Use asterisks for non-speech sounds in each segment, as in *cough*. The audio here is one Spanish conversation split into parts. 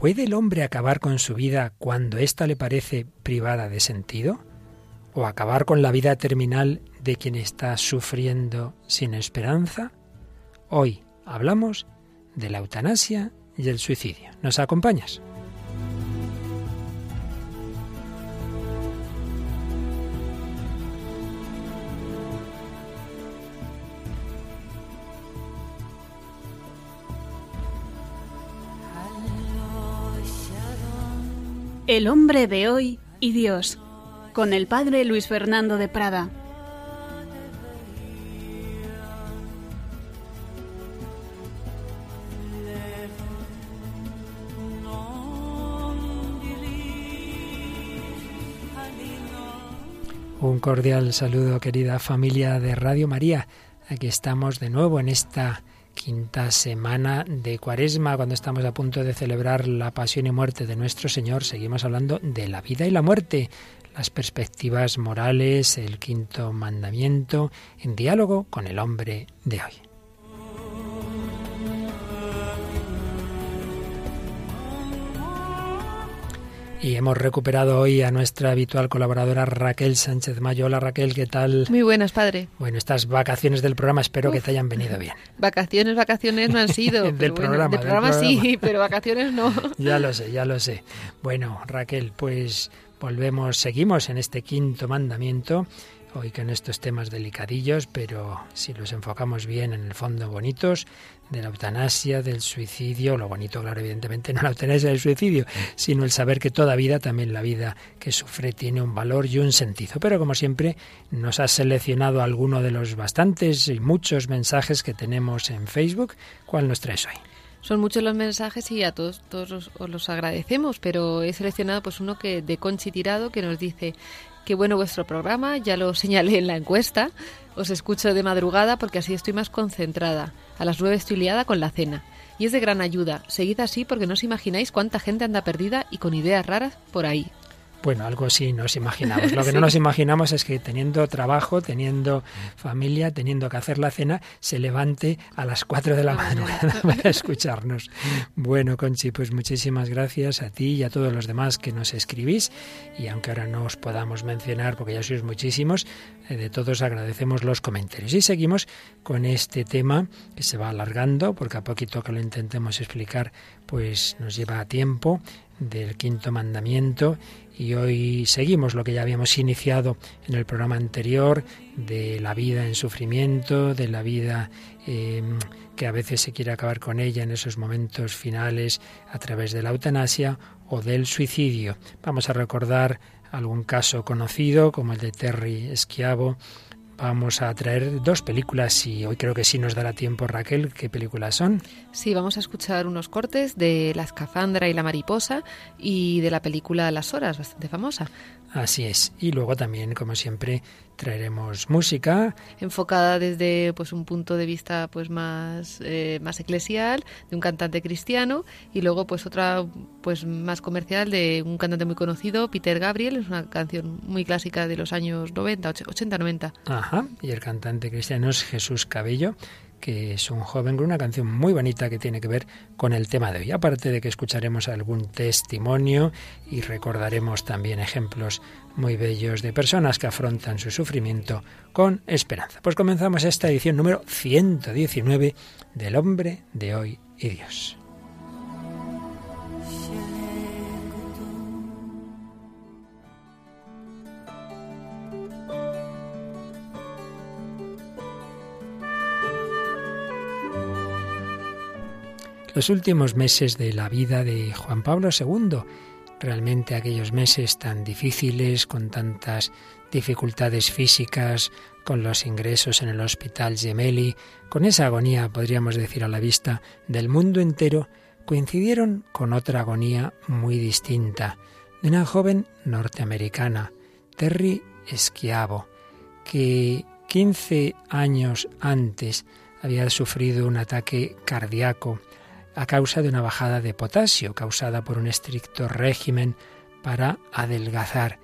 ¿Puede el hombre acabar con su vida cuando ésta le parece privada de sentido? ¿O acabar con la vida terminal de quien está sufriendo sin esperanza? Hoy hablamos de la eutanasia y el suicidio. ¿Nos acompañas? El hombre de hoy y Dios, con el padre Luis Fernando de Prada. Un cordial saludo, querida familia de Radio María. Aquí estamos de nuevo en esta quinta semana de Cuaresma, cuando estamos a punto de celebrar la pasión y muerte de nuestro Señor, seguimos hablando de la vida y la muerte, las perspectivas morales, el quinto mandamiento, en diálogo con el hombre de hoy. Y hemos recuperado hoy a nuestra habitual colaboradora Raquel Sánchez Mayo. Hola Raquel, ¿qué tal? Muy buenas, padre. Bueno, estas vacaciones del programa espero que te hayan venido bien. Vacaciones, vacaciones no han *laughs* sido. del, programa, del, programa, sí, *laughs* pero vacaciones no. *laughs* ya lo sé, ya lo sé. Bueno, Raquel, pues volvemos, seguimos en este quinto mandamiento hoy con estos temas delicadillos, pero si los enfocamos bien, en el fondo bonitos, de la eutanasia, del suicidio, lo bonito, claro, evidentemente *laughs* no la eutanasia del suicidio, sino el saber que toda vida, también la vida que sufre, tiene un valor y un sentido. Pero como siempre, nos ha seleccionado alguno de los bastantes y muchos mensajes que tenemos en Facebook. ¿Cuál nos traes hoy? Son muchos los mensajes y a todos, todos os los agradecemos, pero he seleccionado pues uno que de Conchi Tirado que nos dice Qué bueno vuestro programa, ya lo señalé en la encuesta. Os escucho de madrugada porque así estoy más concentrada. A las nueve estoy liada con la cena. Y es de gran ayuda. Seguid así porque no os imagináis cuánta gente anda perdida y con ideas raras por ahí. Bueno, algo sí nos imaginamos. Lo *laughs* que no nos imaginamos es que teniendo trabajo, teniendo familia, teniendo que hacer la cena, se levante a las 4 de la madrugada *laughs* para escucharnos. Bueno, Conchi, pues muchísimas gracias a ti y a todos los demás que nos escribís. Y aunque ahora no os podamos mencionar, porque ya sois muchísimos, eh, de todos agradecemos los comentarios. Y seguimos con este tema que se va alargando, porque a poquito que lo intentemos explicar, pues nos lleva a tiempo del quinto mandamiento y hoy seguimos lo que ya habíamos iniciado en el programa anterior de la vida en sufrimiento, de la vida em, que a veces se quiere acabar con ella en esos momentos finales a través de la eutanasia o del suicidio. Vamos a recordar algún caso conocido como el de Terry Schiavo Vamos a traer dos películas y hoy creo que sí nos dará tiempo, Raquel. ¿Qué películas son? Sí, vamos a escuchar unos cortes de La escafandra y la mariposa y de la película Las horas, bastante famosa. Así es. Y luego también, como siempre, traeremos música. Enfocada desde pues un punto de vista pues más eh, más eclesial de un cantante cristiano y luego pues otra pues más comercial de un cantante muy conocido Peter Gabriel. Es una canción muy clásica de los años 90 80 90 ajá. Y el cantante cristiano es Jesús Cabello que es un joven con una canción muy bonita que tiene que ver con el tema de hoy. Aparte de que escucharemos algún testimonio y recordaremos también ejemplos muy bellos de personas que afrontan su sufrimiento con esperanza. Pues comenzamos esta edición número 119 del hombre de hoy y Dios. Los últimos meses de la vida de Juan Pablo II. Realmente aquellos meses tan difíciles, con tantas dificultades físicas, con los ingresos en el hospital Gemelli, con esa agonía, podríamos decir a la vista, del mundo entero, coincidieron con otra agonía muy distinta, de una joven norteamericana, Terry Schiavo, que 15 años antes había sufrido un ataque cardíaco a causa de una bajada de potasio causada por un estricto régimen para adelgazar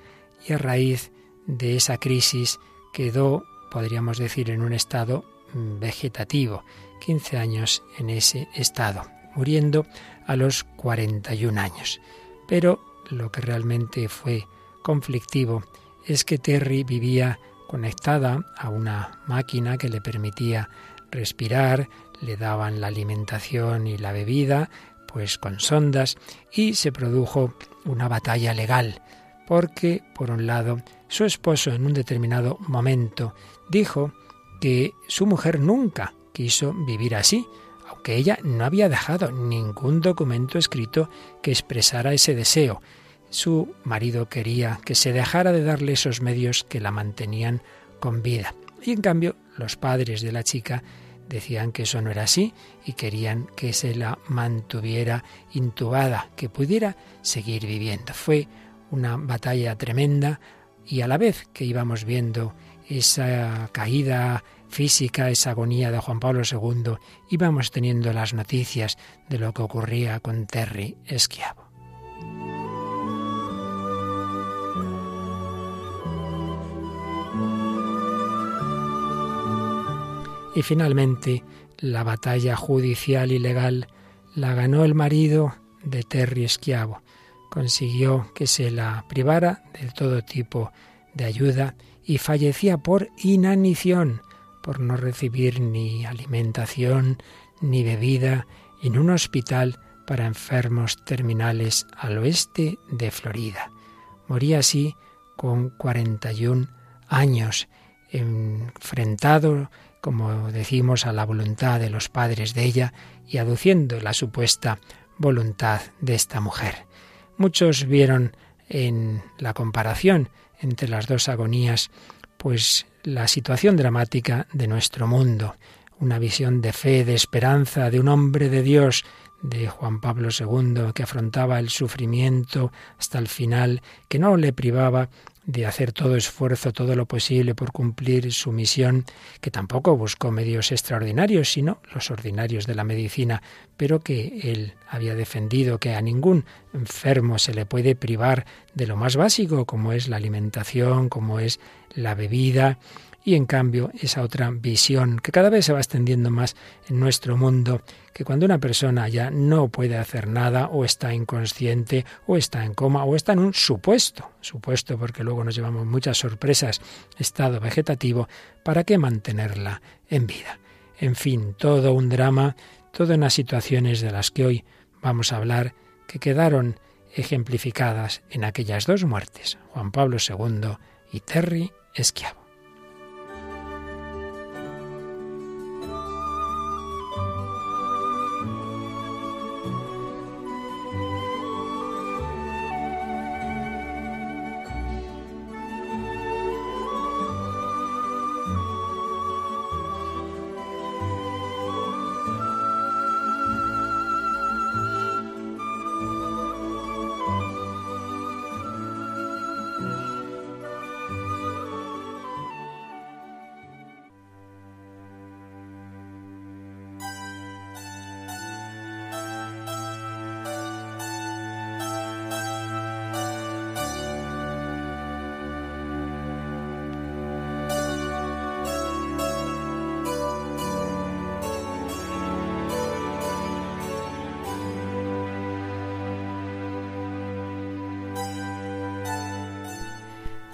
y a raíz de esa crisis quedó, podríamos decir, en un estado vegetativo, 15 años en ese estado. muriendo a los 41 años. Pero lo que realmente fue conflictivo es que Terry vivía conectada a una máquina que le permitía respirar, le daban la alimentación y la bebida, pues con sondas, y se produjo una batalla legal, porque, por un lado, su esposo en un determinado momento dijo que su mujer nunca quiso vivir así, aunque ella no había dejado ningún documento escrito que expresara ese deseo. Su marido quería que se dejara de darle esos medios que la mantenían con vida. Y en cambio, los padres de la chica decían que eso no era así y querían que se la mantuviera intubada, que pudiera seguir viviendo. Fue una batalla tremenda y a la vez que íbamos viendo esa caída física, esa agonía de Juan Pablo II, íbamos teniendo las noticias de lo que ocurría con Terry Esquiavo. Y finalmente, la batalla judicial y legal la ganó el marido de Terry Esquiavo. Consiguió que se la privara de todo tipo de ayuda y fallecía por inanición, por no recibir ni alimentación ni bebida en un hospital para enfermos terminales al oeste de Florida. Moría así con 41 años, enfrentado como decimos, a la voluntad de los padres de ella y aduciendo la supuesta voluntad de esta mujer. Muchos vieron en la comparación entre las dos agonías, pues la situación dramática de nuestro mundo, una visión de fe, de esperanza, de un hombre de Dios, de Juan Pablo II, que afrontaba el sufrimiento hasta el final, que no le privaba de hacer todo esfuerzo, todo lo posible por cumplir su misión, que tampoco buscó medios extraordinarios, sino los ordinarios de la medicina, pero que él había defendido que a ningún enfermo se le puede privar de lo más básico, como es la alimentación, como es la bebida, y en cambio esa otra visión que cada vez se va extendiendo más en nuestro mundo, que cuando una persona ya no puede hacer nada o está inconsciente o está en coma o está en un supuesto, supuesto porque luego nos llevamos muchas sorpresas, estado vegetativo, ¿para qué mantenerla en vida? En fin, todo un drama, todo unas situaciones de las que hoy vamos a hablar que quedaron ejemplificadas en aquellas dos muertes, Juan Pablo II y Terry Esquiavo.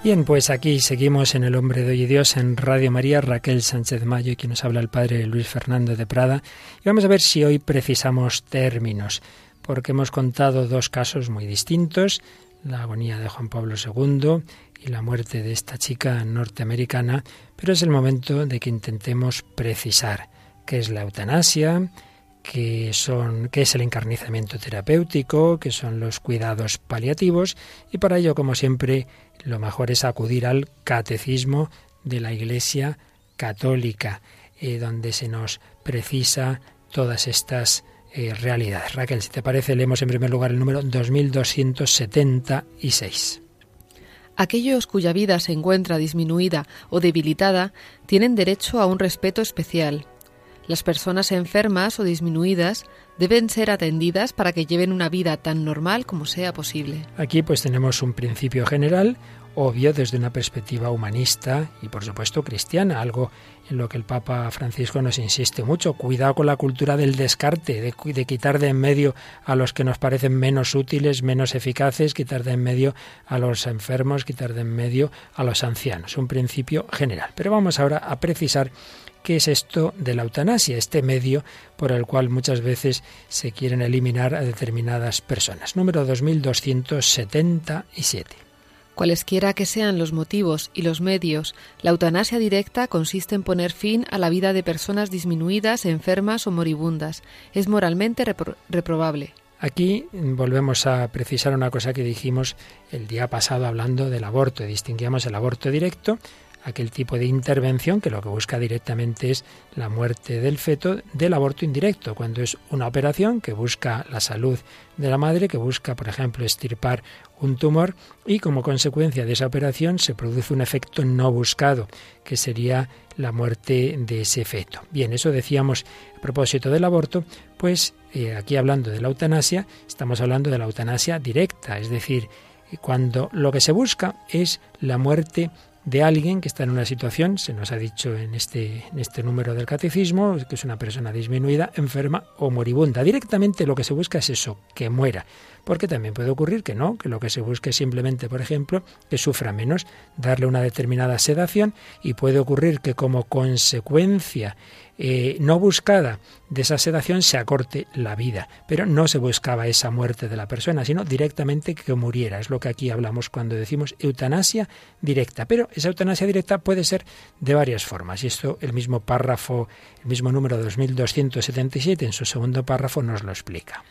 Bien, pues aquí seguimos en El Hombre de Hoy y Dios en Radio María, Raquel Sánchez Mayo quien nos habla el Padre Luis Fernando de Prada. Y vamos a ver si hoy precisamos términos, porque hemos contado dos casos muy distintos, la agonía de Juan Pablo II y la muerte de esta chica norteamericana, pero es el momento de que intentemos precisar qué es la eutanasia, qué, son, es el encarnizamiento terapéutico, qué son los cuidados paliativos, y para ello, como siempre, lo mejor es acudir al catecismo de la Iglesia Católica, eh, donde se nos precisa todas estas eh, realidades. Raquel, si te parece, leemos en primer lugar el número 2276. Aquellos cuya vida se encuentra disminuida o debilitada tienen derecho a un respeto especial. Las personas enfermas o disminuidas deben ser atendidas para que lleven una vida tan normal como sea posible. Aquí pues tenemos un principio general, obvio desde una perspectiva humanista y por supuesto cristiana, algo en lo que el Papa Francisco nos insiste mucho. Cuidado con la cultura del descarte, de, de, quitar de en medio a los que nos parecen menos útiles, menos eficaces, quitar de en medio a los enfermos, quitar de en medio a los ancianos. Un principio general. Pero vamos ahora a precisar qué es esto de la eutanasia, este medio por el cual muchas veces se quieren eliminar a determinadas personas. Número 2277. Cualesquiera que sean los motivos y los medios, la eutanasia directa consiste en poner fin a la vida de personas disminuidas, enfermas o moribundas. Es moralmente repro reprobable. Aquí volvemos a precisar una cosa que dijimos el día pasado hablando del aborto. Distinguíamos el aborto directo aquel tipo de intervención que lo que busca directamente es la muerte del feto del aborto indirecto, cuando es una operación que busca la salud de la madre, que busca, por ejemplo, estirpar un tumor y como consecuencia de esa operación se produce un efecto no buscado, que sería la muerte de ese feto. Bien, eso decíamos a propósito del aborto, pues eh, aquí hablando de la eutanasia, estamos hablando de la eutanasia directa, es decir, cuando lo que se busca es la muerte de alguien que está en una situación, se nos ha dicho en este, en este número del catecismo, que es una persona disminuida, enferma o moribunda. Directamente lo que se busca es eso, que muera. Porque también puede ocurrir que no, que lo que se busque es simplemente, por ejemplo, que sufra menos, darle una determinada sedación y puede ocurrir que como consecuencia eh, no buscada de esa sedación se acorte la vida. Pero no se buscaba esa muerte de la persona, sino directamente que muriera. Es lo que aquí hablamos cuando decimos eutanasia directa. Pero esa eutanasia directa puede ser de varias formas. Y esto el mismo párrafo, el mismo número 2277 en su segundo párrafo nos lo explica.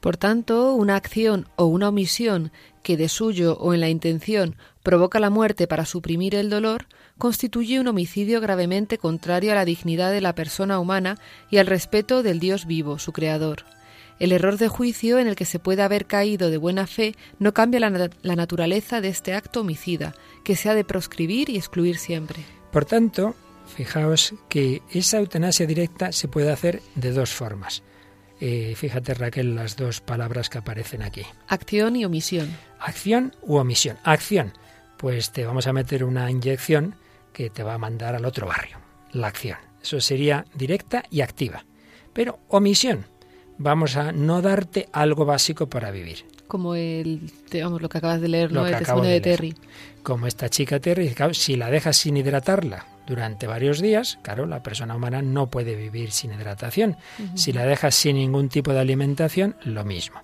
Por tanto, una acción o una omisión que de suyo o en la intención provoca la muerte para suprimir el dolor, constituye un homicidio gravemente contrario a la dignidad de la persona humana y al respeto del Dios vivo, su Creador. El error de juicio en el que se puede haber caído de buena fe no cambia la, la naturaleza de este acto homicida, que se ha de proscribir y excluir siempre. Por tanto, fijaos que esa eutanasia directa se puede hacer de dos formas. Eh, fíjate Raquel las dos palabras que aparecen aquí. Acción y omisión. Acción u omisión. Acción, pues te vamos a meter una inyección que te va a mandar al otro barrio. La acción. Eso sería directa y activa. Pero omisión. Vamos a no darte algo básico para vivir. Como el, digamos, lo que acabas de leer, ¿no? el testimonio de, de Terry. Como esta chica Terry, si la dejas sin hidratarla durante varios días, claro, la persona humana no puede vivir sin hidratación. Uh -huh. Si la dejas sin ningún tipo de alimentación, lo mismo.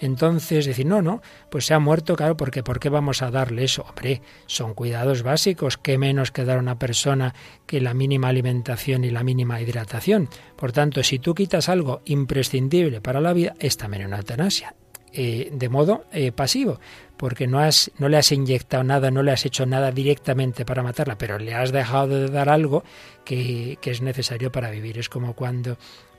Entonces, decir, no, no, pues se ha muerto, claro, porque ¿por qué vamos a darle eso? Hombre, son cuidados básicos, qué menos que dar a una persona que la mínima alimentación y la mínima hidratación. Por tanto, si tú quitas algo imprescindible para la vida, es también una eutanasia. Eh, de modo eh, pasivo, porque no, has, no le has inyectado nada, no le has hecho nada directamente para matarla, pero le has dejado de dar algo que, que es necesario para vivir. Es como cuando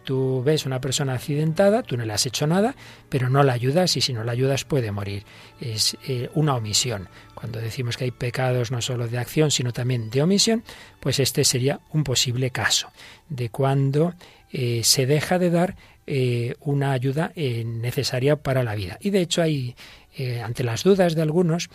tú ves una persona accidentada, tú no le has hecho nada, pero no la ayudas y si no la ayudas puede morir. Es eh, una omisión. Cuando decimos que hay pecados no solo de acción, sino también de omisión, pues este sería un posible caso de cuando eh, se deja de dar eh, una ayuda necesaria para la vida. Y de hecho hay, ante las dudas de algunos,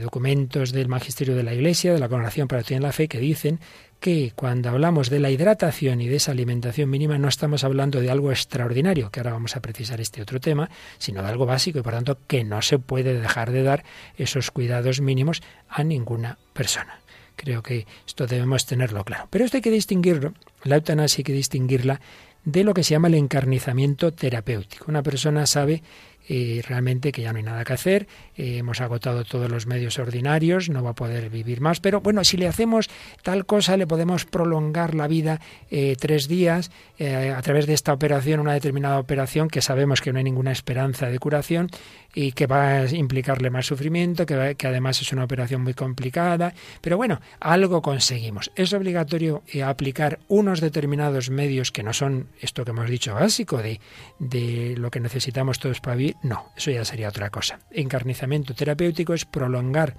documentos del Magisterio de la Iglesia, de la Congregación para la la Fe, que dicen que cuando hablamos de la hidratación y de esa alimentación mínima no estamos hablando de algo extraordinario, que ahora vamos a precisar este otro tema, sino de algo básico y por tanto que no se puede dejar de dar esos cuidados mínimos a ninguna persona. Creo que esto debemos tenerlo claro. Pero esto hay que distinguirlo, la eutanasia hay que distinguirla de lo que se llama el encarnizamiento terapéutico. Una persona sabe eh, realmente que ya no hay nada que hacer, eh, hemos agotado todos los medios ordinarios, no va a poder vivir más, pero bueno, si le hacemos tal cosa, le podemos prolongar la vida eh, tres días eh, a través de esta operación, una determinada operación que sabemos que no hay ninguna esperanza de curación y que va a implicarle más sufrimiento, que, va, que además es una operación muy complicada, pero bueno, algo conseguimos. Es obligatorio aplicar unos determinados medios que no son esto que hemos dicho básico de, de lo que necesitamos todos para vivir, no, eso ya sería otra cosa. Encarnizamiento terapéutico es prolongar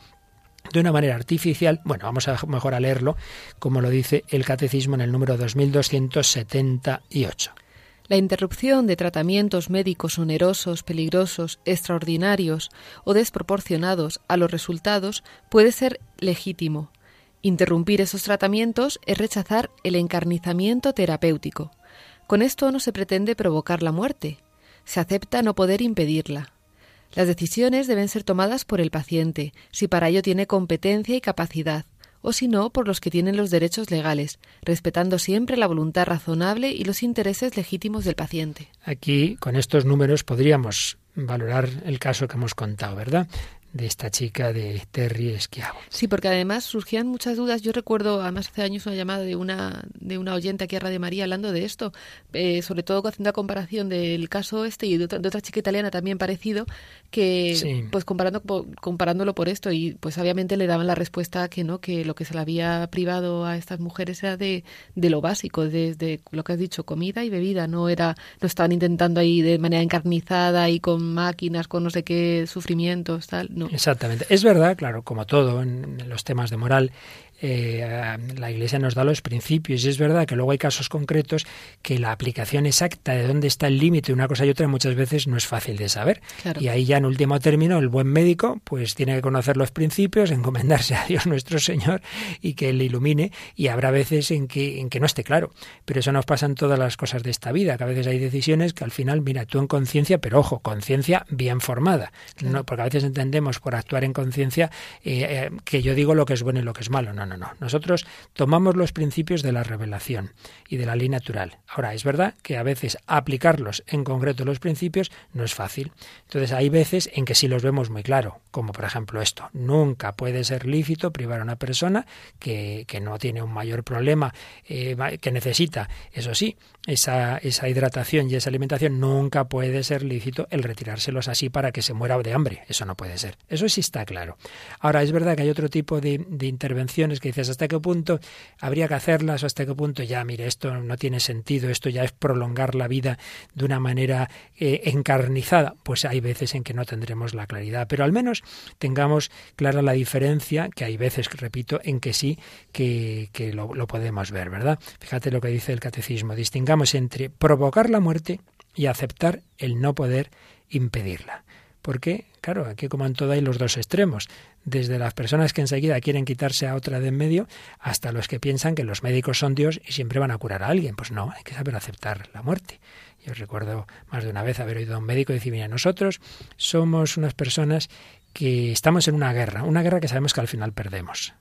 de una manera artificial, bueno, vamos a mejor a leerlo, como lo dice el Catecismo en el número 2278. La interrupción de tratamientos médicos onerosos, peligrosos, extraordinarios o desproporcionados a los resultados puede ser legítimo. Interrumpir esos tratamientos es rechazar el encarnizamiento terapéutico. Con esto no se pretende provocar la muerte, se acepta no poder impedirla. Las decisiones deben ser tomadas por el paciente, si para ello tiene competencia y capacidad, o si no, por los que tienen los derechos legales, respetando siempre la voluntad razonable y los intereses legítimos del paciente. Aquí, con estos números, podríamos valorar el caso que hemos contado, ¿verdad? de esta chica de Terry Esquiavo. Sí, porque además surgían muchas dudas. Yo recuerdo, además hace años, una llamada de una de una oyente aquí a Radio María hablando de esto, eh, sobre todo haciendo la comparación del caso este y de otra, chica italiana también parecido, que pues comparando comparándolo por esto y pues obviamente le daban la respuesta que no, que lo que se le había privado a estas mujeres era de, de lo básico, desde lo que has dicho, comida y bebida, no era no estaban intentando ahí de manera encarnizada y con máquinas, con no sé qué sufrimientos, tal Exactamente. Es verdad, claro, como todo en los temas de moral, eh, la Iglesia nos da los principios y es verdad que luego hay casos concretos que la aplicación exacta de dónde está el límite de una cosa y otra muchas veces no es fácil de saber. Y ahí ya en último término el buen médico pues tiene que conocer los principios, *laughs* encomendarse a Dios nuestro Señor y que le ilumine y habrá veces en que, en que no esté claro. Pero eso nos pasa en todas las cosas de esta vida, que a veces hay decisiones que al final, mira, tú en conciencia, pero ojo, conciencia bien formada. No, porque a veces entendemos por actuar en conciencia eh, eh, que yo digo lo que es bueno y lo que es malo. No, no, no. Nosotros tomamos los principios de la revelación y de la ley natural. Ahora, es verdad que a veces aplicarlos en concreto los principios no es fácil. Entonces, hay veces en que sí los vemos muy claro, como por ejemplo esto. Nunca puede ser lícito privar a una persona que, que no tiene un mayor problema, eh, que necesita, eso sí, esa, esa hidratación y esa alimentación. Nunca puede ser lícito el retirárselos así para que se muera de hambre. Eso no puede ser. Eso sí está claro. Ahora, es verdad que hay otro tipo de, de intervenciones que dices hasta qué punto habría que hacerlas o hasta qué punto ya, mire, esto no tiene sentido, esto ya es prolongar la vida de una manera eh, encarnizada. Pues hay veces en que no tendremos la claridad, pero al menos tengamos clara la diferencia, que hay veces, repito, en que sí, que, que lo, lo podemos ver, ¿verdad? Fíjate lo que dice el catecismo, distingamos entre provocar la muerte y aceptar el no poder impedirla. Porque, claro, aquí como en todo hay los dos extremos desde las personas que enseguida quieren quitarse a otra de en medio hasta los que piensan que los médicos son Dios y siempre van a curar a alguien. Pues no, hay que saber aceptar la muerte. Yo recuerdo más de una vez haber oído a un médico decir, mira, nosotros somos unas personas que estamos en una guerra, una guerra que sabemos que al final perdemos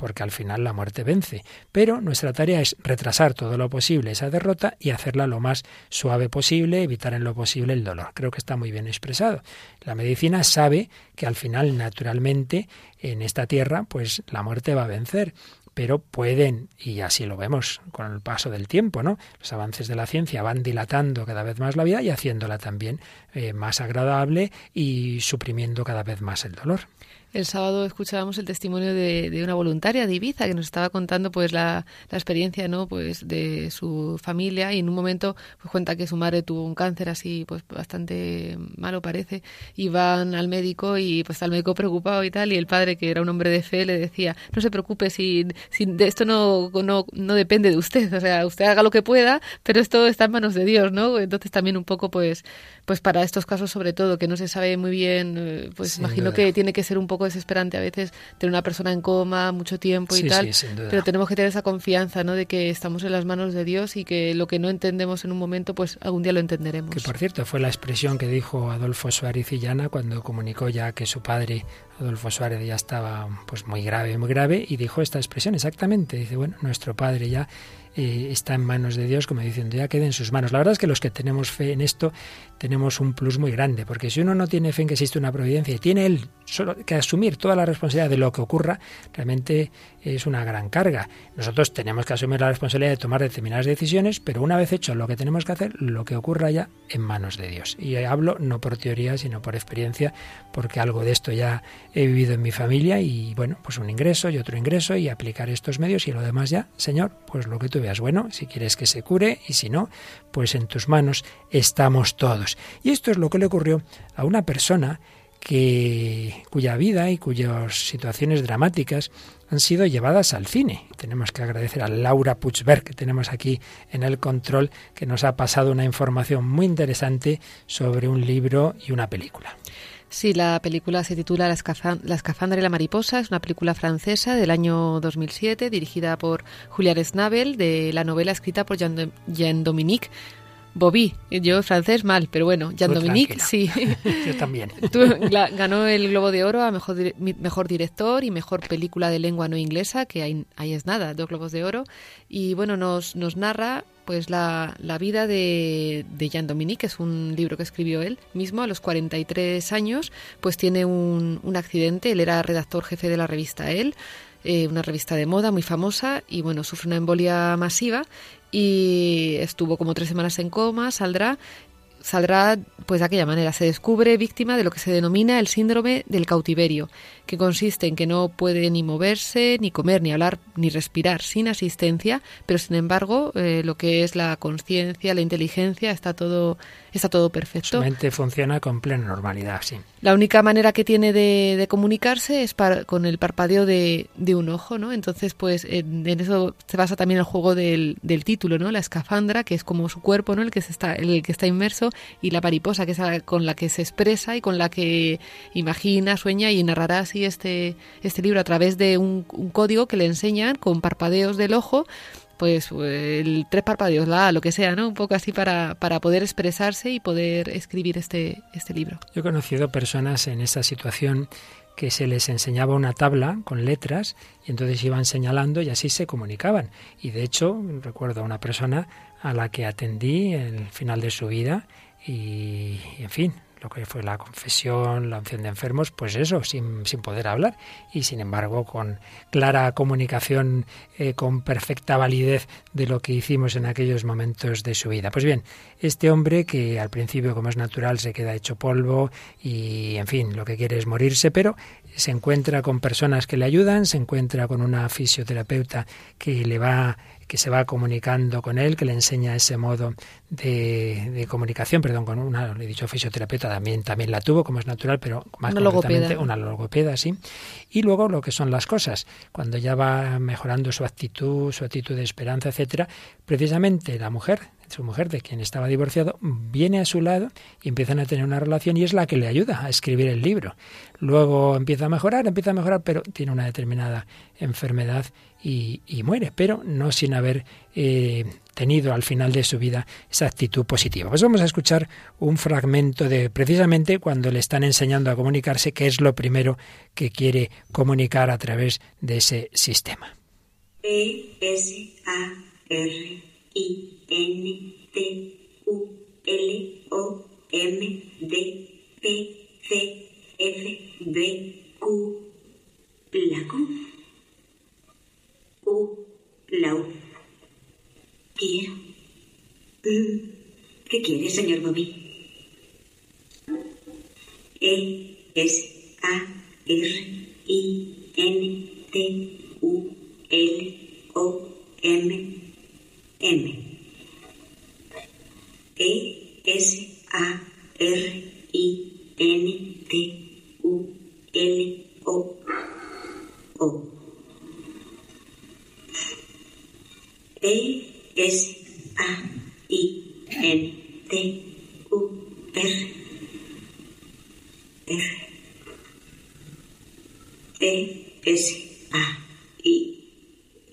porque al final la muerte vence. Pero nuestra tarea es retrasar todo lo posible esa derrota y hacerla lo más suave posible, evitar en lo posible el dolor. Creo que está muy bien expresado. La medicina sabe que al final, naturalmente, en esta tierra, pues la muerte va a vencer pero pueden, y así lo vemos con el paso del tiempo, ¿no? Los avances de la ciencia van dilatando cada vez más la vida y haciéndola también eh, más agradable y suprimiendo cada vez más el dolor. El sábado escuchábamos el testimonio de, de, una voluntaria de Ibiza que nos estaba contando pues la, la, experiencia no pues de su familia y en un momento pues cuenta que su madre tuvo un cáncer así pues bastante malo parece y van al médico y pues al médico preocupado y tal y el padre que era un hombre de fe le decía no se preocupe si, si de esto no, no, no depende de usted o sea usted haga lo que pueda pero esto está en manos de Dios no entonces también un poco pues pues para estos casos sobre todo que no se sabe muy bien eh, pues imagino que tiene que ser un poco desesperante a veces tener una persona en coma mucho tiempo y tal, pero tenemos que tener esa confianza, ¿no? De que estamos en las manos de Dios y que lo que no entendemos en un momento, pues algún día lo entenderemos. Que por cierto fue la expresión que dijo Adolfo Suárez Illana cuando comunicó ya que su padre Adolfo Suárez ya estaba pues muy grave, muy grave y dijo esta expresión exactamente, dice, bueno, nuestro padre ya eh, está en manos de Dios, como diciendo, ya quede en sus manos. La verdad es que los que tenemos fe en esto tenemos un plus muy grande, porque si uno no tiene fe en que existe una providencia y tiene él solo que asumir toda la responsabilidad de lo que ocurra, realmente es una gran carga. Nosotros tenemos que asumir la responsabilidad de tomar determinadas decisiones, pero una vez hecho lo que tenemos que hacer, lo que ocurra ya en manos de Dios. Y hablo no por teoría, sino por experiencia, porque algo de esto ya he vivido en mi familia y bueno, pues un ingreso y otro ingreso y aplicar estos medios y lo demás ya, Señor, pues lo que tú veas bueno, si quieres que se cure y si no, pues en tus manos estamos todos. Y esto es lo que le ocurrió a una persona que, cuya vida y cuyas situaciones dramáticas han sido llevadas al cine. Tenemos que agradecer a Laura Puchberg, que tenemos aquí en el control, que nos ha pasado una información muy interesante sobre un libro y una película. Sí, la película se titula La, escafandra y la mariposa. Es una película francesa del año 2007, dirigida por Julian Snabel, de la novela escrita por Jean-Dominique Bobby, yo francés mal, pero bueno, Jean-Dominique sí. *laughs* yo también. ganó el Globo de Oro a mejor, mejor director y mejor película de lengua no inglesa, que ahí, ahí es nada, dos Globos de Oro. Y bueno, nos, nos narra pues la, la vida de, de Jean-Dominique, que es un libro que escribió él mismo a los 43 años, pues tiene un, un accidente, él era redactor jefe de la revista Él. Eh, una revista de moda muy famosa y bueno, sufre una embolia masiva y estuvo como tres semanas en coma, saldrá saldrá pues de aquella manera. Se descubre víctima de lo que se denomina el síndrome del cautiverio, que consiste en que no puede ni moverse, ni comer, ni hablar, ni respirar sin asistencia, pero sin embargo eh, lo que es la conciencia, la inteligencia, está todo, está todo perfecto. Su mente funciona con plena normalidad, sí. La única manera que tiene de, comunicarse es con el parpadeo de, un ojo, ¿no? Entonces, pues en, eso se basa también el juego del, del, título, ¿no? La escafandra, que es como su cuerpo, ¿no? El que, se está, el que está inmerso, y la mariposa, que es con la que se expresa y con la que imagina, sueña y narrará así este, este libro a través de un, código que le enseñan con parpadeos del ojo pues el tres parpadeos, la lo que sea, ¿no? Un poco así para, para poder expresarse y poder escribir este, este libro. Yo he conocido personas en esa situación que se les enseñaba una tabla con letras y entonces iban señalando y así se comunicaban. Y de hecho, recuerdo a una persona a la que atendí en el final de su vida y, en fin, lo que fue la confesión, la unción de enfermos, pues eso, sin, sin poder hablar y sin embargo con clara comunicación, eh, con perfecta validez de lo que hicimos en aquellos momentos de su vida. Pues bien, este hombre que al principio, como es natural, se queda hecho polvo y, en fin, lo que quiere es morirse, pero se encuentra con personas que le ayudan, se encuentra con una fisioterapeuta que le va que se va comunicando con él, que le enseña ese modo de, comunicación, perdón, con una, le he dicho fisioterapeuta, también, también la tuvo, como es natural, pero más una logopeda. una logopeda, sí. Y luego lo que son las cosas, cuando ya va mejorando su actitud, su actitud de esperanza, etcétera, precisamente la mujer, su mujer de quien estaba divorciado, viene a su lado y empiezan a tener una relación y es la que le ayuda a escribir el libro. Luego empieza a mejorar, empieza a mejorar, pero tiene una determinada enfermedad y, muere, pero no sin haber eh, tenido al final de su vida esa actitud positiva. Pues vamos a escuchar un fragmento de precisamente cuando le están enseñando a comunicarse, qué es lo primero que quiere comunicar a través de ese sistema. I N T U L O M D P C F B Q la la U. Quiero. ¿Qué quiere, señor Bobby? E, S, A, R, I, N, T, U, L, O, M, M. E, S, A, R, I, N, T, U, L, O, O. E S A I N T U R R E S A I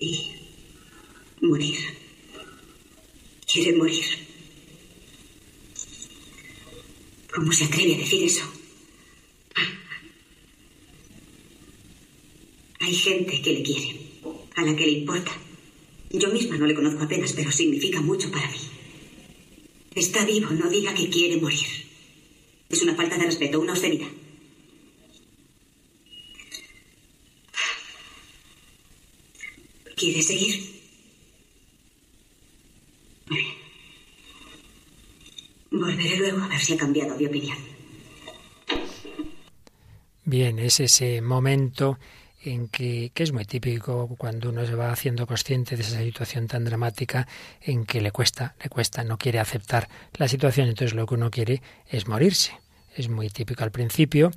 I morir. Quiere morir. ¿Cómo se atreve a decir eso? Hay gente que le quiere, a la que le importa. Yo misma no le conozco apenas, pero significa mucho para mí. Está vivo, no diga que quiere morir. Es una falta de respeto, una obscenidad. ¿Quiere seguir? Muy bien. Volveré luego a ver si ha cambiado de opinión. Bien, es ese momento en que, que, es muy típico cuando uno se va haciendo consciente de esa situación tan dramática en que le cuesta, le cuesta, no quiere aceptar la situación, entonces lo que uno quiere es morirse es muy típico al principio.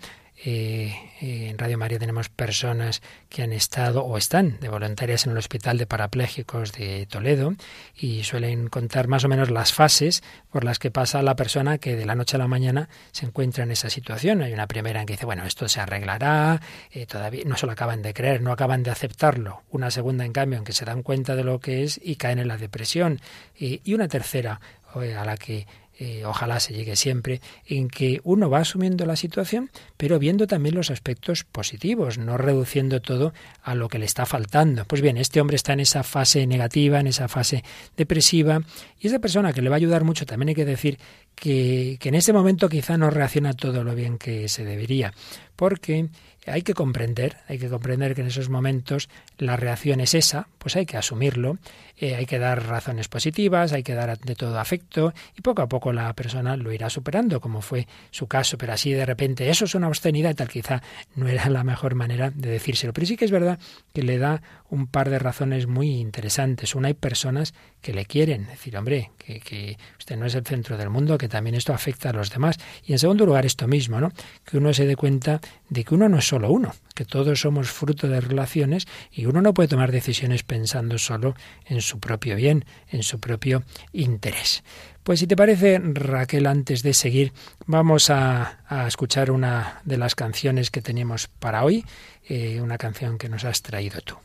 Eh, eh, en Radio María tenemos personas que han estado o están de voluntarias en el Hospital de Parapléjicos de Toledo y suelen contar más o menos las fases por las que pasa la persona que de la noche a la mañana se encuentra en esa situación. Hay una primera en que dice, bueno, esto se arreglará, eh, todavía no solo acaban de creer, no acaban de aceptarlo. Una segunda, en cambio, en que se dan cuenta de lo que es y caen en la depresión. y una tercera, a la que eh, ojalá se llegue siempre, en que uno va asumiendo la situación, pero viendo también los aspectos positivos, no reduciendo todo a lo que le está faltando. Pues bien, este hombre está en esa fase negativa, en esa fase depresiva, y esa persona que le va a ayudar mucho, también hay que decir que, en ese momento quizá no reacciona todo lo bien que se debería, porque hay que comprender, hay que comprender que en esos momentos la reacción es esa, pues hay que asumirlo, eh, hay que dar razones positivas, hay que dar de todo afecto y poco a poco la persona lo irá superando, como fue su caso, pero así de repente eso es una obscenidad, tal quizá no era la mejor manera de decírselo. Pero sí que es verdad que le da un par de razones muy interesantes. Una, hay personas que le quieren, decir, hombre, que, que usted no es el centro del mundo, que también esto afecta a los demás. Y en segundo lugar, esto mismo, ¿no? Que uno se dé cuenta de que uno no es solo uno, que todos somos fruto de relaciones y uno no puede tomar decisiones pensando solo en su propio bien, en su propio interés. Pues si te parece, Raquel, antes de seguir, vamos a, escuchar una de las canciones que tenemos para hoy, eh, una canción que nos has traído tú.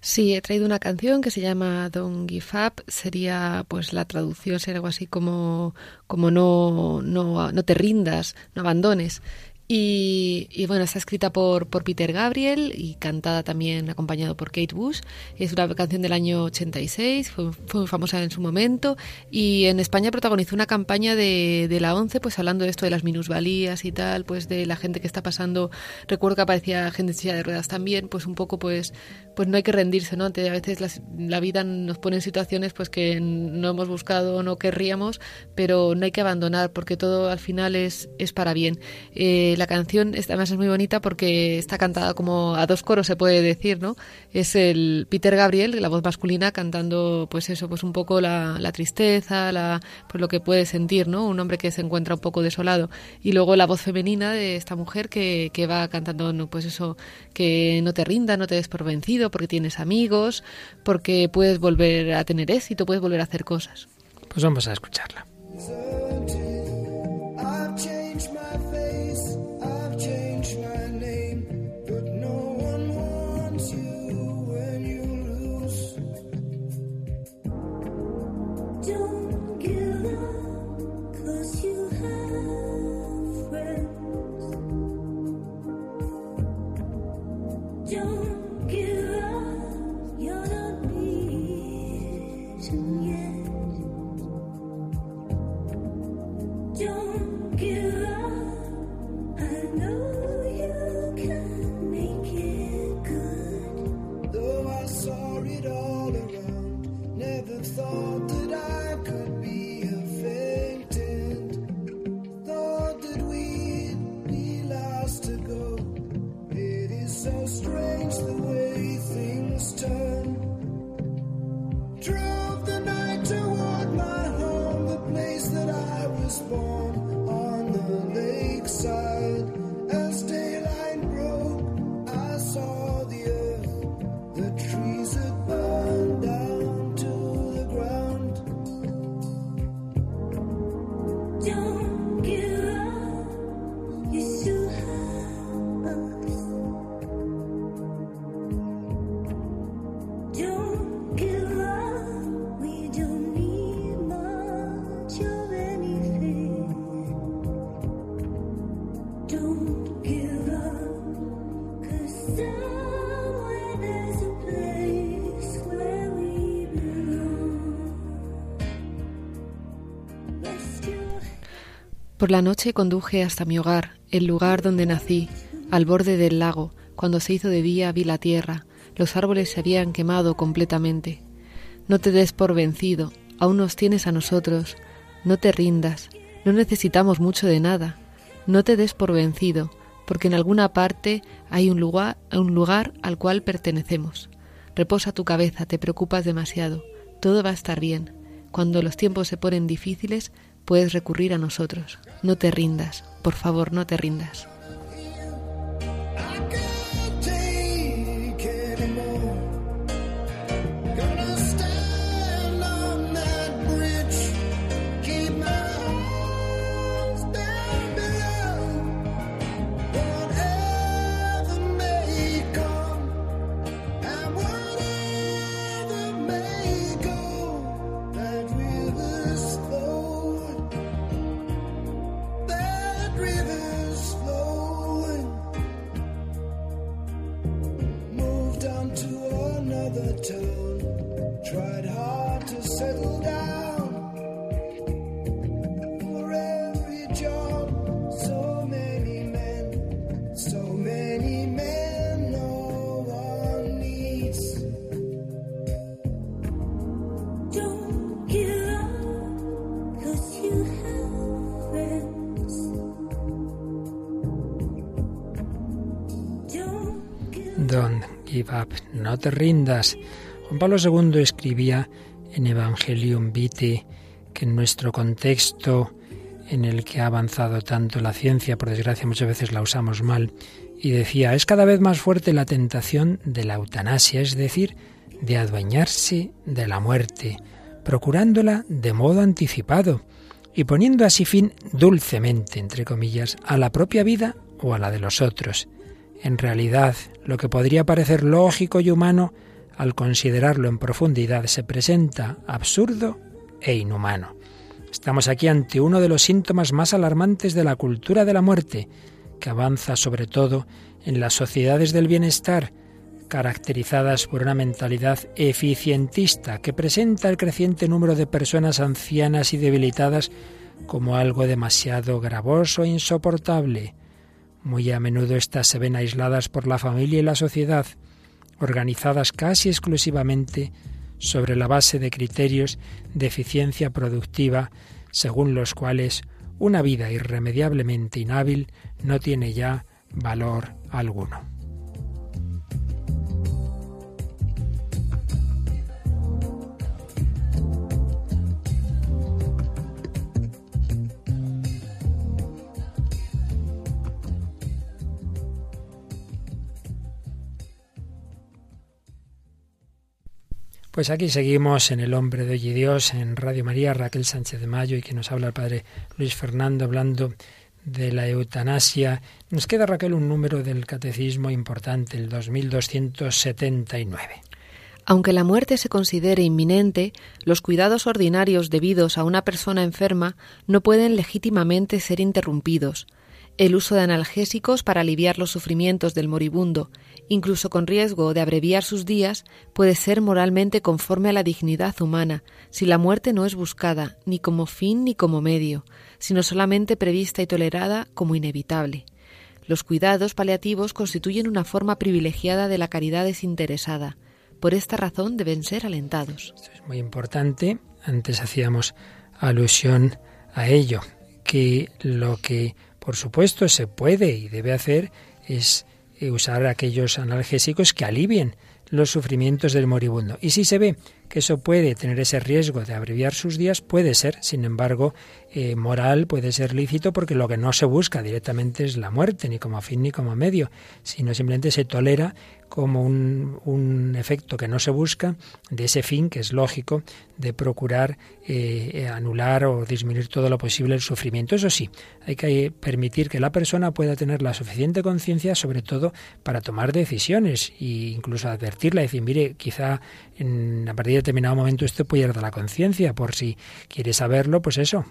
Sí, he traído una canción que se llama Don't Give Up. Sería, pues, la traducción sería algo así como, como no, no, no te rindas, no abandones. Y, bueno, está escrita por, por Peter Gabriel y cantada también acompañado por Kate Bush. Es una canción del año 86, fue, fue muy famosa en su momento y en España protagonizó una campaña de, de, la ONCE, pues hablando de esto de las minusvalías y tal, pues de la gente que está pasando. Recuerdo que aparecía gente en silla de ruedas también, pues un poco pues, pues no hay que rendirse, ¿no? a veces la vida nos pone en situaciones pues que no hemos buscado o no querríamos, pero no hay que abandonar porque todo al final es, es para bien. Eh, la canción además es muy bonita porque está cantada como a dos coros se puede decir, ¿no? Es el Peter Gabriel, la voz masculina, cantando pues eso, pues un poco la, tristeza, la, pues lo que puede sentir, ¿no? Un hombre que se encuentra un poco desolado. Y luego la voz femenina de esta mujer que, que va cantando, pues eso, que no te rinda, no te des por vencido, porque tienes amigos, porque puedes volver a tener éxito, puedes volver a hacer cosas. Pues vamos a escucharla. Por la noche conduje hasta mi hogar, el lugar donde nací, al borde del lago. Cuando se hizo de día vi la tierra, los árboles se habían quemado completamente. No te des por vencido, aún nos tienes a nosotros. No te rindas, no necesitamos mucho de nada. No te des por vencido, porque en alguna parte hay un lugar, un lugar al cual pertenecemos. Reposa tu cabeza, te preocupas demasiado. Todo va a estar bien. Cuando los tiempos se ponen difíciles, puedes recurrir a nosotros. No te rindas, por favor, no te rindas. No te rindas. Juan Pablo II escribía en Evangelium Vitae que en nuestro contexto en el que ha avanzado tanto la ciencia, por desgracia muchas veces la usamos mal, y decía, es cada vez más fuerte la tentación de la eutanasia, es decir, de adueñarse de la muerte, procurándola de modo anticipado y poniendo así fin dulcemente, entre comillas, a la propia vida o a la de los otros. En realidad, lo que podría parecer lógico y humano, al considerarlo en profundidad, se presenta absurdo e inhumano. Estamos aquí ante uno de los síntomas más alarmantes de la cultura de la muerte, que avanza sobre todo en las sociedades del bienestar, caracterizadas por una mentalidad eficientista que presenta el creciente número de personas ancianas y debilitadas como algo demasiado gravoso e insoportable. Muy a menudo estas se ven aisladas por la familia y la sociedad, organizadas casi exclusivamente sobre la base de criterios de eficiencia productiva, según los cuales una vida irremediablemente inhábil no tiene ya valor alguno. Pues aquí seguimos en El Hombre de Hoy y Dios, en Radio María, Raquel Sánchez de Mayo, y que nos habla el Padre Luis Fernando hablando de la eutanasia. Nos queda, Raquel, un número del catecismo importante, el 2279. Aunque la muerte se considere inminente, los cuidados ordinarios debidos a una persona enferma no pueden legítimamente ser interrumpidos. El uso de analgésicos para aliviar los sufrimientos del moribundo incluso con riesgo de abreviar sus días, puede ser moralmente conforme a la dignidad humana, si la muerte no es buscada ni como fin ni como medio, sino solamente prevista y tolerada como inevitable. Los cuidados paliativos constituyen una forma privilegiada de la caridad desinteresada. Por esta razón deben ser alentados. Esto es muy importante. Antes hacíamos alusión a ello, que lo que por supuesto se puede y debe hacer es y usar aquellos analgésicos que alivien los sufrimientos del moribundo. Y si se ve que eso puede tener ese riesgo de abreviar sus días, puede ser, sin embargo, eh, moral, puede ser lícito, porque lo que no se busca directamente es la muerte, ni como fin ni como medio, sino simplemente se tolera como un, un efecto que no se busca de ese fin, que es lógico, de procurar eh, anular o disminuir todo lo posible el sufrimiento. Eso sí, hay que permitir que la persona pueda tener la suficiente conciencia, sobre todo para tomar decisiones e incluso advertirla, decir, mire, quizá en, a partir de determinado momento puede dar la conciencia, por si quiere saberlo, pues eso,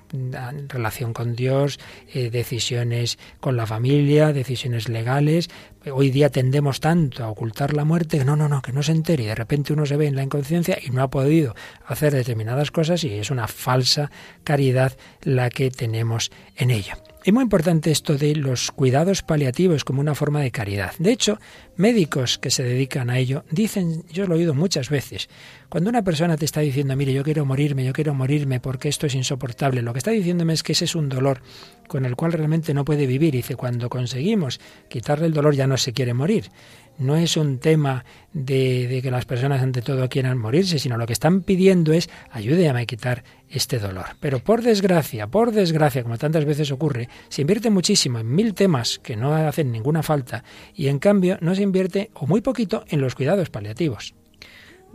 relación con Dios, eh, decisiones con la familia, decisiones legales. Hoy día tendemos tanto a ocultar la muerte que no, no, no, que no se entere y de repente uno se ve en la inconsciencia y no ha podido hacer determinadas cosas y es una falsa caridad la que tenemos en ella. Es muy importante esto de los cuidados paliativos como una forma de caridad. De hecho, médicos que se dedican a ello dicen, yo lo he oído muchas veces, cuando una persona te está diciendo, mire, yo quiero morirme, yo quiero morirme porque esto es insoportable, lo que está diciéndome es que ese es un dolor con el cual realmente no puede vivir. Y dice, cuando conseguimos quitarle el dolor ya no se quiere morir. no es un tema de, que las personas ante todo quieran morirse, sino lo que están pidiendo es ayúdame a quitar este dolor. Pero por desgracia, por desgracia, como tantas veces ocurre, se invierte muchísimo en mil temas que no hacen ninguna falta y en cambio no se invierte o muy poquito en los cuidados paliativos.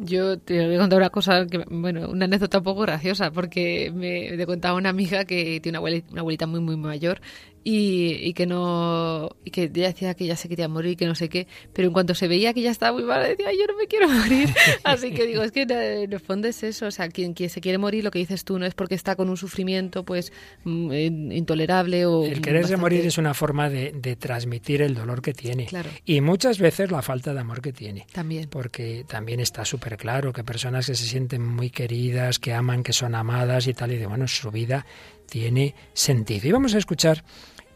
Yo te voy a contar una cosa, que, bueno, una anécdota un poco graciosa, porque me, me contaba una amiga que tiene una una abuelita muy, muy mayor y, y, que no y que ella decía que ya se quería morir que no sé qué pero en cuanto se veía que ya estaba muy mal decía yo no me quiero morir *laughs* así que digo es que en el fondo es eso o sea quien, quien se quiere morir lo que dices tú no es porque está con un sufrimiento pues mm, intolerable o el quererse morir es una forma de, de, transmitir el dolor que tiene claro. y muchas veces la falta de amor que tiene también porque también está súper claro que personas que se sienten muy queridas que aman que son amadas y tal y de bueno su vida tiene sentido. Y vamos a escuchar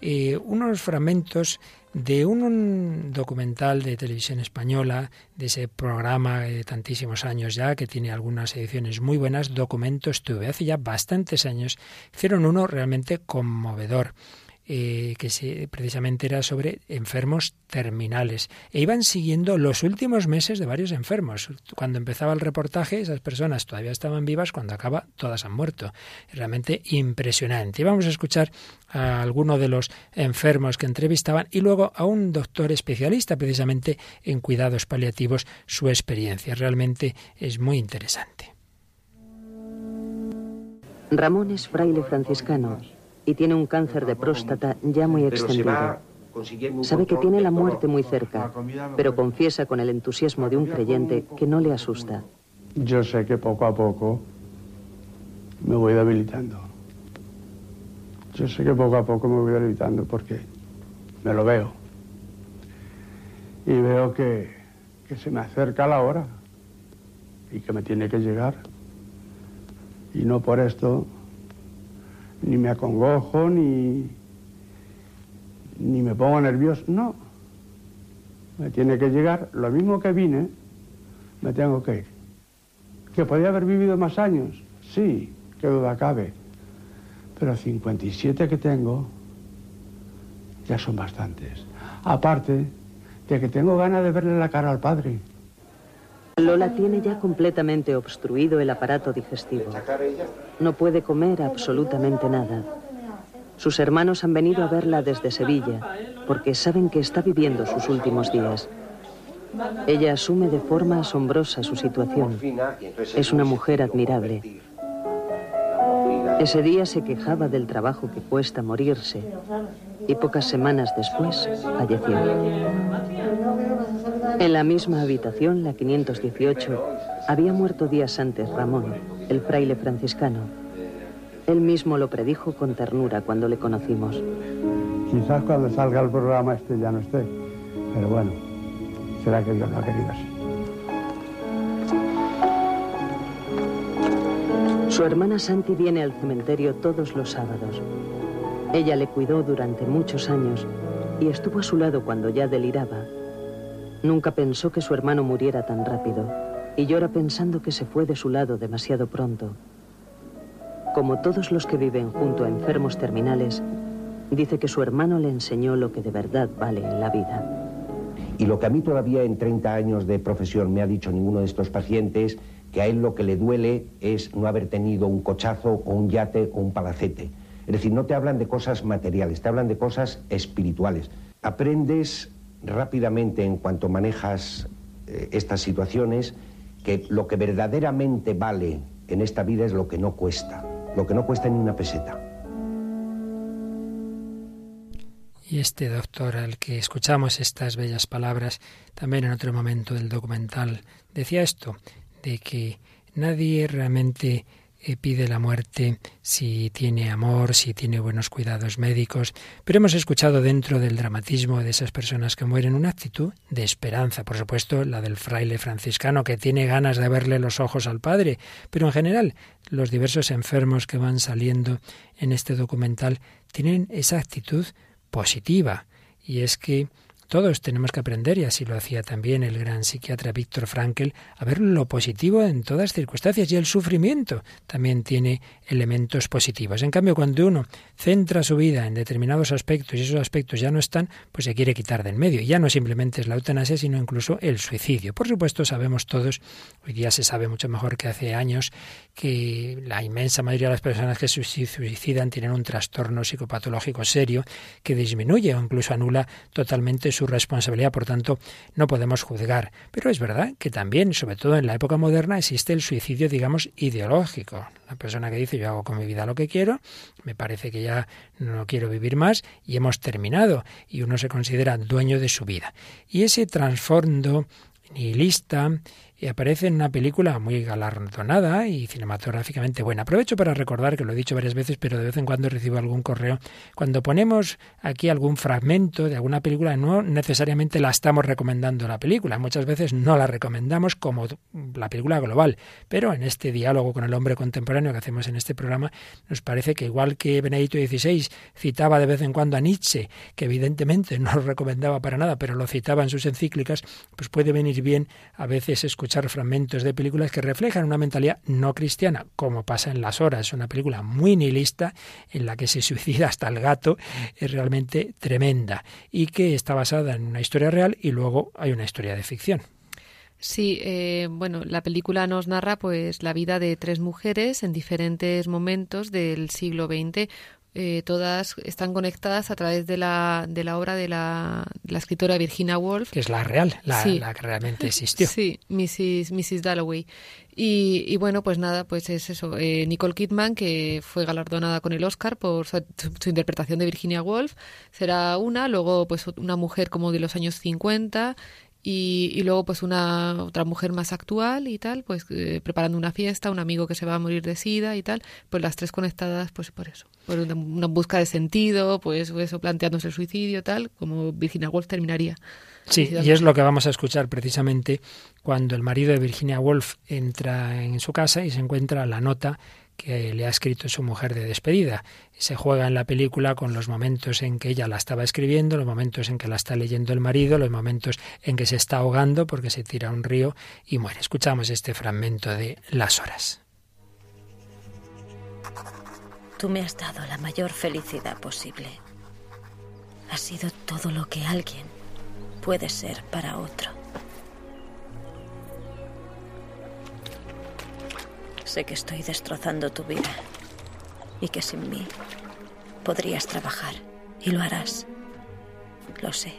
eh, unos fragmentos de un, documental de televisión española, de ese programa de tantísimos años ya, que tiene algunas ediciones muy buenas, Documentos Tuve. Hace ya bastantes años hicieron uno realmente conmovedor. Eh, que precisamente era sobre enfermos terminales. E iban siguiendo los últimos meses de varios enfermos. Cuando empezaba el reportaje, esas personas todavía estaban vivas, cuando acaba, todas han muerto. Realmente impresionante. Y vamos a escuchar a alguno de los enfermos que entrevistaban y luego a un doctor especialista precisamente en cuidados paliativos su experiencia. Realmente es muy interesante. Ramón es fraile franciscano y tiene un cáncer de próstata ya muy extendido. Sabe que tiene la muerte muy cerca, pero confiesa con el entusiasmo de un creyente que no le asusta. Yo sé que poco a poco me voy debilitando. Yo sé que poco a poco me voy debilitando porque me lo veo. Y veo que, que se me acerca la hora y que me tiene que llegar. Y no por esto ni me acongojo, ni, ni me pongo nervioso. No. Me tiene que llegar, lo mismo que vine, me tengo que ir. ¿Que podía haber vivido más años? Sí, qué duda cabe. Pero 57 que tengo ya son bastantes. Aparte de que tengo ganas de verle la cara al padre. Lola tiene ya completamente obstruido el aparato digestivo. No puede comer absolutamente nada. Sus hermanos han venido a verla desde Sevilla porque saben que está viviendo sus últimos días. Ella asume de forma asombrosa su situación. Es una mujer admirable. Ese día se quejaba del trabajo que cuesta morirse y pocas semanas después falleció. En la misma habitación, la 518, había muerto días antes Ramón, el fraile franciscano. Él mismo lo predijo con ternura cuando le conocimos. Quizás cuando salga el programa este ya no esté, pero bueno, será que Dios lo ha querido así. Su hermana Santi viene al cementerio todos los sábados. Ella le cuidó durante muchos años y estuvo a su lado cuando ya deliraba. Nunca pensó que su hermano muriera tan rápido y llora pensando que se fue de su lado demasiado pronto. Como todos los que viven junto a enfermos terminales, dice que su hermano le enseñó lo que de verdad vale en la vida. Y lo que a mí todavía en 30 años de profesión me ha dicho ninguno de estos pacientes, que a él lo que le duele es no haber tenido un cochazo o un yate o un palacete es decir, no te hablan de cosas materiales, te hablan de cosas espirituales. Aprendes rápidamente en cuanto manejas eh, estas situaciones que lo que verdaderamente vale en esta vida es lo que no cuesta, lo que no cuesta ni una peseta. Y este doctor al que escuchamos estas bellas palabras, también en otro momento del documental, decía esto, de que nadie realmente pide la muerte si tiene amor, si tiene buenos cuidados médicos, pero hemos escuchado dentro del dramatismo de esas personas que mueren una actitud de esperanza, por supuesto la del fraile franciscano que tiene ganas de verle los ojos al Padre, pero en general los diversos enfermos que van saliendo en este documental tienen esa actitud positiva, y es que todos tenemos que aprender, y así lo hacía también el gran psiquiatra Víctor Frankl, a ver lo positivo en todas circunstancias y el sufrimiento también tiene elementos positivos. En cambio, cuando uno centra su vida en determinados aspectos y esos aspectos ya no están, pues se quiere quitar del medio. Y ya no simplemente es la eutanasia, sino incluso el suicidio. Por supuesto, sabemos todos, hoy día se sabe mucho mejor que hace años, que la inmensa mayoría de las personas que se suicidan tienen un trastorno psicopatológico serio que disminuye o incluso anula totalmente su responsabilidad. Por tanto, no podemos juzgar. Pero es verdad que también, sobre todo en la época moderna, existe el suicidio, digamos, ideológico. La persona que dice yo hago con mi vida lo que quiero, me parece que ya no quiero vivir más y hemos terminado. Y uno se considera dueño de su vida. Y ese trasfondo nihilista y aparece en una película muy galardonada y cinematográficamente buena. Aprovecho para recordar que lo he dicho varias veces, pero de vez en cuando recibo algún correo. Cuando ponemos aquí algún fragmento de alguna película, no necesariamente la estamos recomendando la película. Muchas veces no la recomendamos como la película global, pero en este diálogo con el hombre contemporáneo que hacemos en este programa, nos parece que igual que Benedicto XVI citaba de vez en cuando a Nietzsche, que evidentemente *laughs* no lo recomendaba para nada, pero lo citaba en sus encíclicas, pues puede venir bien a veces escuchar fragmentos de películas que reflejan una mentalidad no cristiana, como pasa en Las Horas, una película muy nihilista en la que se suicida hasta el gato, es realmente tremenda y que está basada en una historia real y luego hay una historia de ficción. Sí, eh, bueno, la película nos narra pues la vida de tres mujeres en diferentes momentos del siglo XX. Eh, todas están conectadas a través de la, de la obra de la, la escritora Virginia Woolf. Que es la real, la, la que realmente existió. *laughs* Sí, Mrs. Mrs. Dalloway. Y, y, bueno, pues nada, pues es eso. Eh, Nicole Kidman, que fue galardonada con el Oscar por su, su, interpretación de Virginia Woolf, será una. Luego, pues una mujer como de los años 50, y, y, luego pues una otra mujer más actual y tal, pues eh, preparando una fiesta, un amigo que se va a morir de sida y tal, pues las tres conectadas pues por eso, por una, una busca de sentido, pues eso planteándose el suicidio tal, como Virginia Woolf terminaría. Sí, y es lo que vamos a escuchar precisamente cuando el marido de Virginia Woolf entra en su casa y se encuentra la nota que le ha escrito su mujer de despedida. Se juega en la película con los momentos en que ella la estaba escribiendo, los momentos en que la está leyendo el marido, los momentos en que se está ahogando porque se tira a un río y muere. Escuchamos este fragmento de Las horas. Tú me has dado la mayor felicidad posible. Has sido todo lo que alguien puede ser para otro. Sé que estoy destrozando tu vida y que sin mí podrías trabajar y lo harás. Lo sé.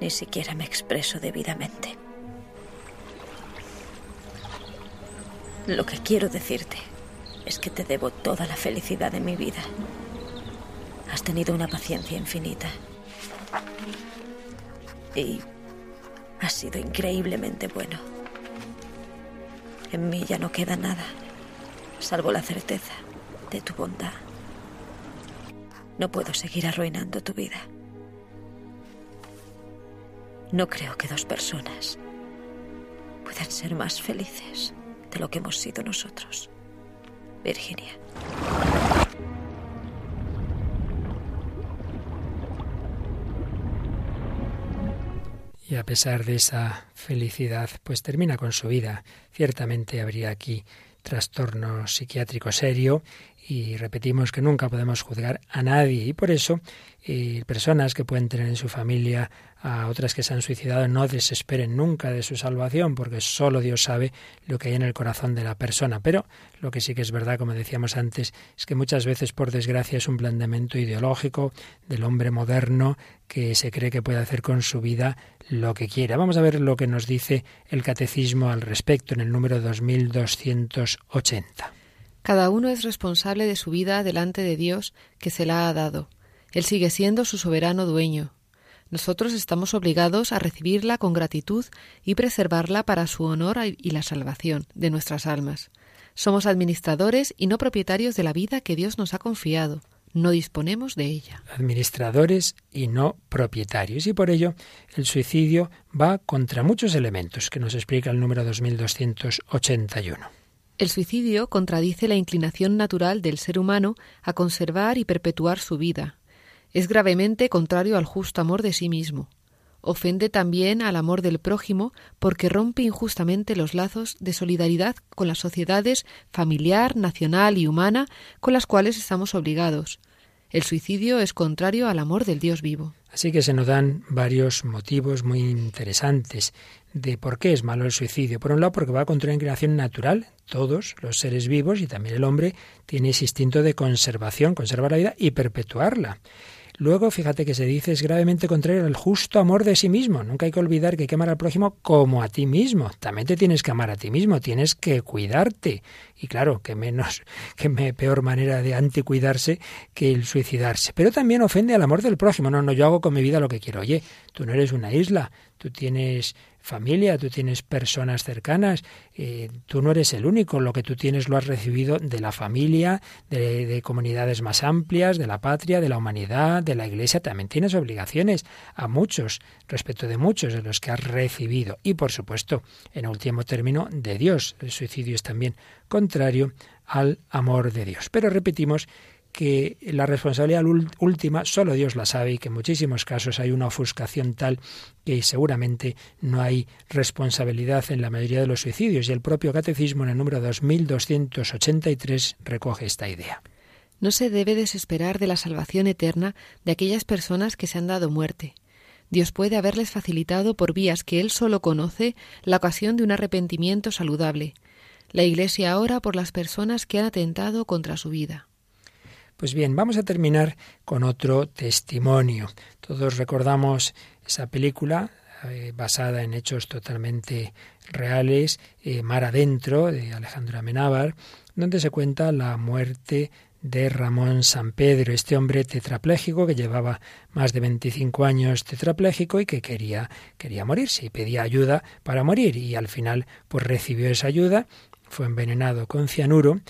Ni siquiera me expreso debidamente. Lo que quiero decirte es que te debo toda la felicidad de mi vida. Has tenido una paciencia infinita. Y has sido increíblemente bueno. En mí ya no queda nada, salvo la certeza de tu bondad. No puedo seguir arruinando tu vida. No creo que dos personas puedan ser más felices de lo que hemos sido nosotros. Virginia. Y a pesar de esa felicidad, pues termina con su vida. Ciertamente habría aquí trastorno psiquiátrico serio y repetimos que nunca podemos juzgar a nadie y por eso eh, personas que pueden tener en su familia a otras que se han suicidado no desesperen nunca de su salvación porque solo Dios sabe lo que hay en el corazón de la persona. Pero lo que sí que es verdad, como decíamos antes, es que muchas veces por desgracia es un planteamiento ideológico del hombre moderno que se cree que puede hacer con su vida lo que quiera. Vamos a ver lo que nos dice el catecismo al respecto en el número 2280. Cada uno es responsable de su vida delante de Dios que se la ha dado. Él sigue siendo su soberano dueño. Nosotros estamos obligados a recibirla con gratitud y preservarla para su honor y la salvación de nuestras almas. Somos administradores y no propietarios de la vida que Dios nos ha confiado. No disponemos de ella. Administradores y no propietarios. Y por ello el suicidio va contra muchos elementos que nos explica el número 2281. El suicidio contradice la inclinación natural del ser humano a conservar y perpetuar su vida. Es gravemente contrario al justo amor de sí mismo. Ofende también al amor del prójimo porque rompe injustamente los lazos de solidaridad con las sociedades familiar, nacional y humana con las cuales estamos obligados. El suicidio es contrario al amor del Dios vivo. Así que se nos dan varios motivos muy interesantes de por qué es malo el suicidio. Por un lado, porque va contra una inclinación natural. Todos los seres vivos y también el hombre tiene ese instinto de conservación, conservar la vida y perpetuarla. Luego, fíjate que se dice es gravemente contrario al justo amor de sí mismo. Nunca hay que olvidar que hay que amar al prójimo como a ti mismo. También te tienes que amar a ti mismo, tienes que cuidarte. Y claro, que menos, *laughs* que peor manera de anticuidarse que el suicidarse. Pero también ofende al amor del prójimo. No, no, yo hago con mi vida lo que quiero. Oye, tú no eres una isla, tú tienes familia, tú tienes personas cercanas, eh, tú no eres el único, lo que tú tienes lo has recibido de la familia, de, de, comunidades más amplias, de la patria, de la humanidad, de la iglesia, también tienes obligaciones a muchos, respecto de muchos de los que has recibido y por supuesto, en último término, de Dios. El suicidio es también contrario al amor de Dios. Pero repetimos que la responsabilidad última solo Dios la sabe y que en muchísimos casos hay una ofuscación tal que seguramente no hay responsabilidad en la mayoría de los suicidios y el propio catecismo en el número 2283 recoge esta idea. No se debe desesperar de la salvación eterna de aquellas personas que se han dado muerte. Dios puede haberles facilitado por vías que Él solo conoce la ocasión de un arrepentimiento saludable. La Iglesia ora por las personas que han atentado contra su vida. Pues bien, vamos a terminar con otro testimonio. Todos recordamos esa película eh, basada en hechos totalmente reales, eh, Mar Adentro, de Alejandro Amenábar, donde se cuenta la muerte de Ramón San Pedro, este hombre tetrapléjico que llevaba más de 25 años tetrapléjico y que quería, quería morirse y pedía ayuda para morir y al final pues recibió esa ayuda, fue envenenado con cianuro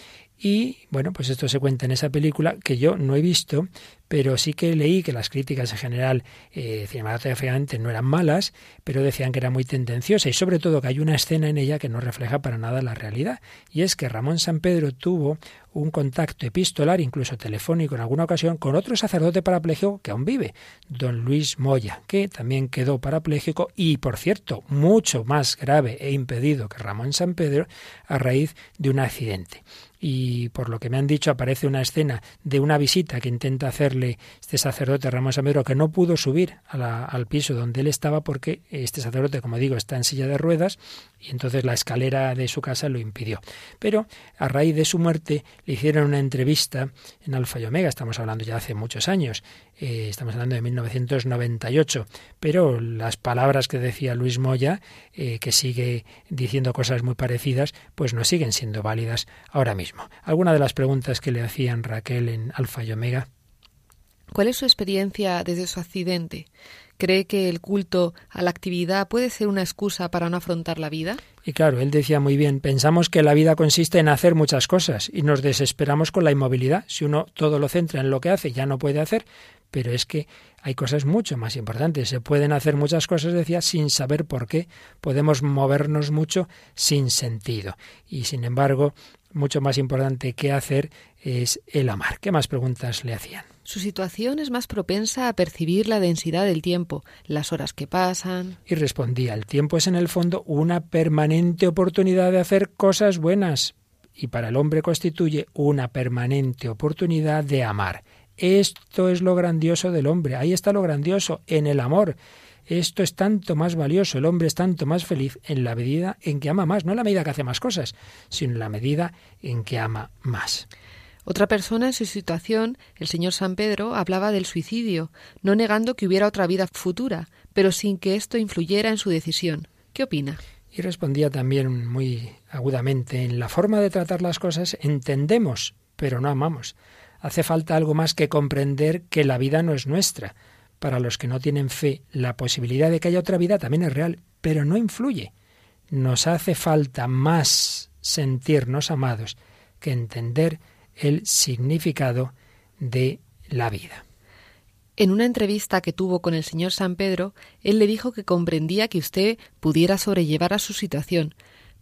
y bueno, pues esto se cuenta en esa película que yo no he visto, pero sí que leí que las críticas en general eh, cinematográficamente no eran malas, pero decían que era muy tendenciosa y sobre todo que hay una escena en ella que no refleja para nada la realidad. Y es que Ramón San Pedro tuvo un contacto epistolar, incluso telefónico en alguna ocasión, con otro sacerdote parapléjico que aún vive, don Luis Moya, que también quedó parapléjico y, por cierto, mucho más grave e impedido que Ramón San Pedro a raíz de un accidente y por lo que me han dicho aparece una escena de una visita que intenta hacerle este sacerdote Ramón Samedro que no pudo subir al piso donde él estaba porque este sacerdote, como digo, está en silla de ruedas y entonces la escalera de su casa lo impidió. Pero a raíz de su muerte le hicieron una entrevista en Alfa y Omega, estamos hablando ya hace muchos años, eh, estamos hablando de 1998, pero las palabras que decía Luis Moya, eh, que sigue diciendo cosas muy parecidas, pues no siguen siendo válidas ahora mismo. Alguna de las preguntas que le hacían Raquel en Alfa y Omega. ¿Cuál es su experiencia desde su accidente? ¿Cree que el culto a la actividad puede ser una excusa para no afrontar la vida? Y claro, él decía muy bien, pensamos que la vida consiste en hacer muchas cosas y nos desesperamos con la inmovilidad. Si uno todo lo centra en lo que hace, ya no puede hacer, pero es que hay cosas mucho más importantes. Se pueden hacer muchas cosas, decía, sin saber por qué. Podemos movernos mucho sin sentido. Y sin embargo, mucho más importante que hacer es el amar. ¿Qué más preguntas le hacían? Su situación es más propensa a percibir la densidad del tiempo, las horas que pasan. Y respondía, el tiempo es en el fondo una permanente oportunidad de hacer cosas buenas y para el hombre constituye una permanente oportunidad de amar. Esto es lo grandioso del hombre. Ahí está lo grandioso, en el amor. Esto es tanto más valioso, el hombre es tanto más feliz en la medida en que ama más, no en la medida que hace más cosas, sino en la medida en que ama más. Otra persona en su situación, el señor San Pedro, hablaba del suicidio, no negando que hubiera otra vida futura, pero sin que esto influyera en su decisión. ¿Qué opina? Y respondía también muy agudamente, en la forma de tratar las cosas entendemos, pero no amamos. Hace falta algo más que comprender que la vida no es nuestra. Para los que no tienen fe, la posibilidad de que haya otra vida también es real, pero no influye. Nos hace falta más sentirnos amados que entender el significado de la vida. En una entrevista que tuvo con el señor San Pedro, él le dijo que comprendía que usted pudiera sobrellevar a su situación,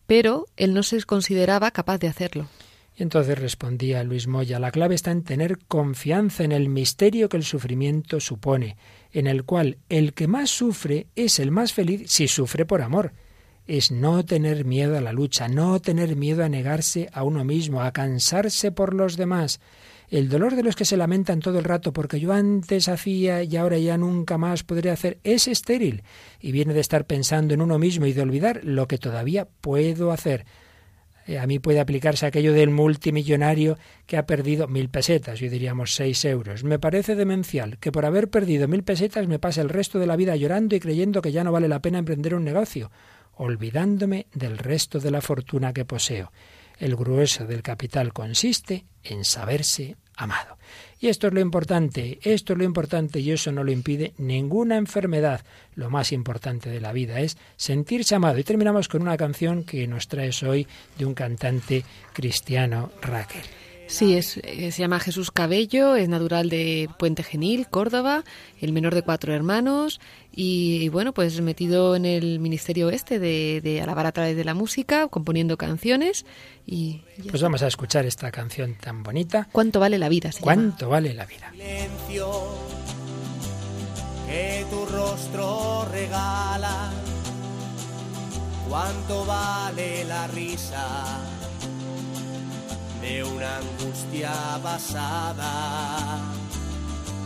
pero él no se consideraba capaz de hacerlo. Y entonces respondía Luis Moya, la clave está en tener confianza en el misterio que el sufrimiento supone, en el cual el que más sufre es el más feliz si sufre por amor. Es no tener miedo a la lucha, no tener miedo a negarse a uno mismo, a cansarse por los demás. El dolor de los que se lamentan todo el rato porque yo antes hacía y ahora ya nunca más podré hacer es estéril y viene de estar pensando en uno mismo y de olvidar lo que todavía puedo hacer. Eh, a mí puede aplicarse aquello del multimillonario que ha perdido mil pesetas, yo diríamos seis euros. Me parece demencial que por haber perdido mil pesetas me pase el resto de la vida llorando y creyendo que ya no vale la pena emprender un negocio, olvidándome del resto de la fortuna que poseo. El grueso del capital consiste en saberse amado. Y esto es lo importante, esto es lo importante y eso no lo impide ninguna enfermedad. Lo más importante de la vida es sentirse amado. Y terminamos con una canción que nos traes hoy de un cantante cristiano, Raquel. Sí, es, eh, se llama Jesús Cabello, es natural de Puente Genil, Córdoba, el menor de cuatro hermanos y, bueno, pues metido en el ministerio este de, de, alabar a través de la música, componiendo canciones y... Pues vamos a escuchar esta canción tan bonita. ¿Cuánto vale la vida? ¿Cuánto vale la vida? Silencio que tu rostro regala, cuánto vale la risa de una angustia pasada.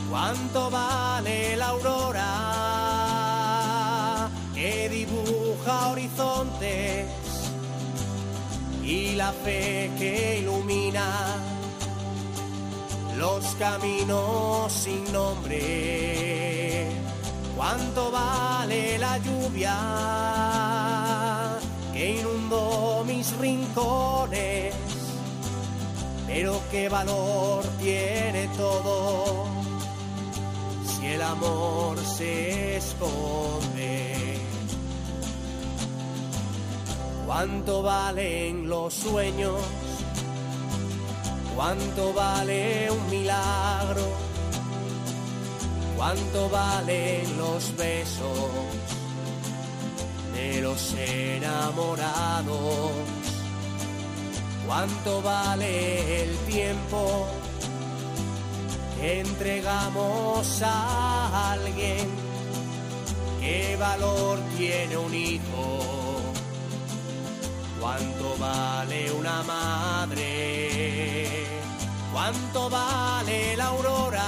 ¿Cuánto vale la aurora que dibuja horizontes y la fe que ilumina los caminos sin nombre? ¿Cuánto vale la lluvia que inundó mis rincones? Pero qué valor tiene todo si el amor se esconde. ¿Cuánto valen los sueños? ¿Cuánto vale un milagro? ¿Cuánto valen los besos de los enamorados? ¿Cuánto vale el tiempo que entregamos a alguien? ¿Qué valor tiene un hijo? ¿Cuánto vale una madre? ¿Cuánto vale la aurora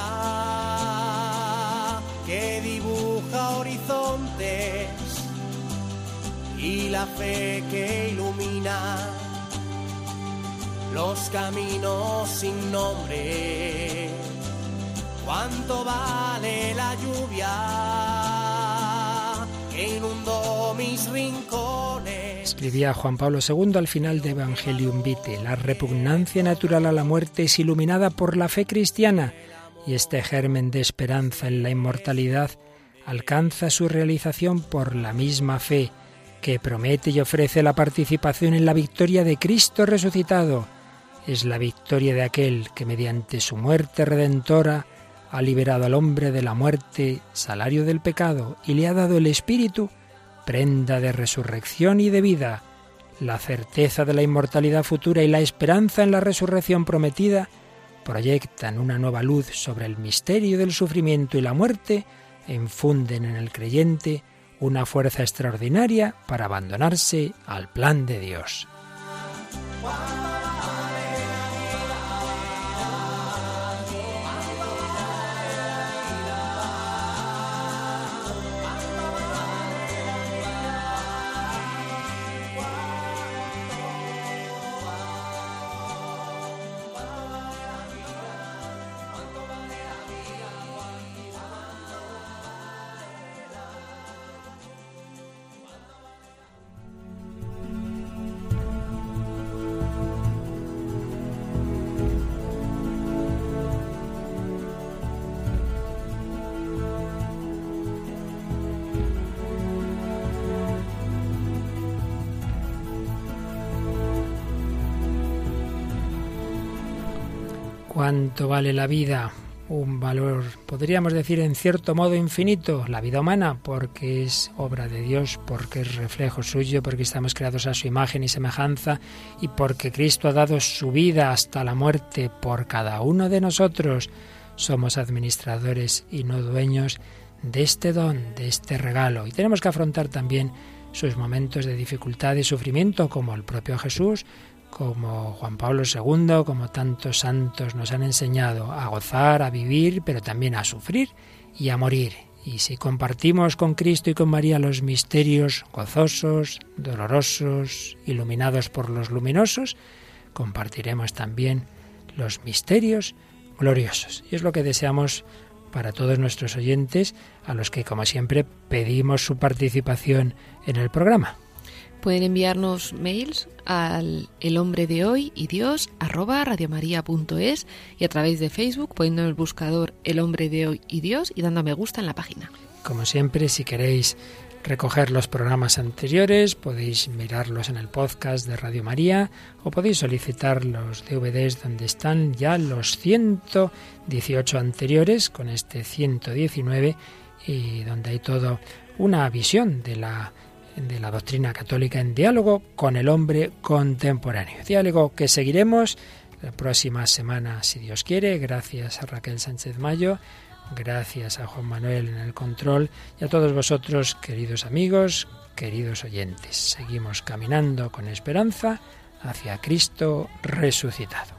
que dibuja horizontes y la fe que ilumina? Los caminos sin nombre. ¿Cuánto vale la lluvia que inundó mis rincones? Escribía Juan Pablo II al final de Evangelium Vitae. La repugnancia natural a la muerte es iluminada por la fe cristiana y este germen de esperanza en la inmortalidad alcanza su realización por la misma fe que promete y ofrece la participación en la victoria de Cristo resucitado es la victoria de aquel que mediante su muerte redentora ha liberado al hombre de la muerte, salario del pecado, y le ha dado el Espíritu, prenda de resurrección y de vida. La certeza de la inmortalidad futura y la esperanza en la resurrección prometida proyectan una nueva luz sobre el misterio del sufrimiento y la muerte infunden en el creyente una fuerza extraordinaria para abandonarse al plan de Dios. ¿Cuánto vale la vida? un valor, podríamos decir, en cierto modo infinito, la vida humana, porque es obra de Dios, porque es reflejo suyo, porque estamos creados a su imagen y semejanza, y porque Cristo ha dado su vida hasta la muerte por cada uno de nosotros. Somos administradores y no dueños de este don, de este regalo, y tenemos que afrontar también sus momentos de dificultad y sufrimiento, como el propio Jesús, como Juan Pablo II, como tantos santos nos han enseñado a gozar, a vivir, pero también a sufrir y a morir. Y si compartimos con Cristo y con María los misterios gozosos, dolorosos, iluminados por los luminosos, compartiremos también los misterios gloriosos. Y es lo que deseamos para todos nuestros oyentes, a los que, como siempre, pedimos su participación en el programa. Pueden enviarnos mails al el hombre de hoy y Dios radiomaria.es y a través de Facebook poniendo en el buscador el hombre de hoy y Dios y dando me gusta en la página. Como siempre, si queréis recoger los programas anteriores, podéis mirarlos en el podcast de Radio María o podéis solicitar los DVDs donde están ya los 118 anteriores con este 119 y donde hay todo una visión de la de la doctrina católica en diálogo con el hombre contemporáneo. Diálogo que seguiremos la próxima semana, si Dios quiere, gracias a Raquel Sánchez Mayo, gracias a Juan Manuel en el control y a todos vosotros, queridos amigos, queridos oyentes. Seguimos caminando con esperanza hacia Cristo resucitado.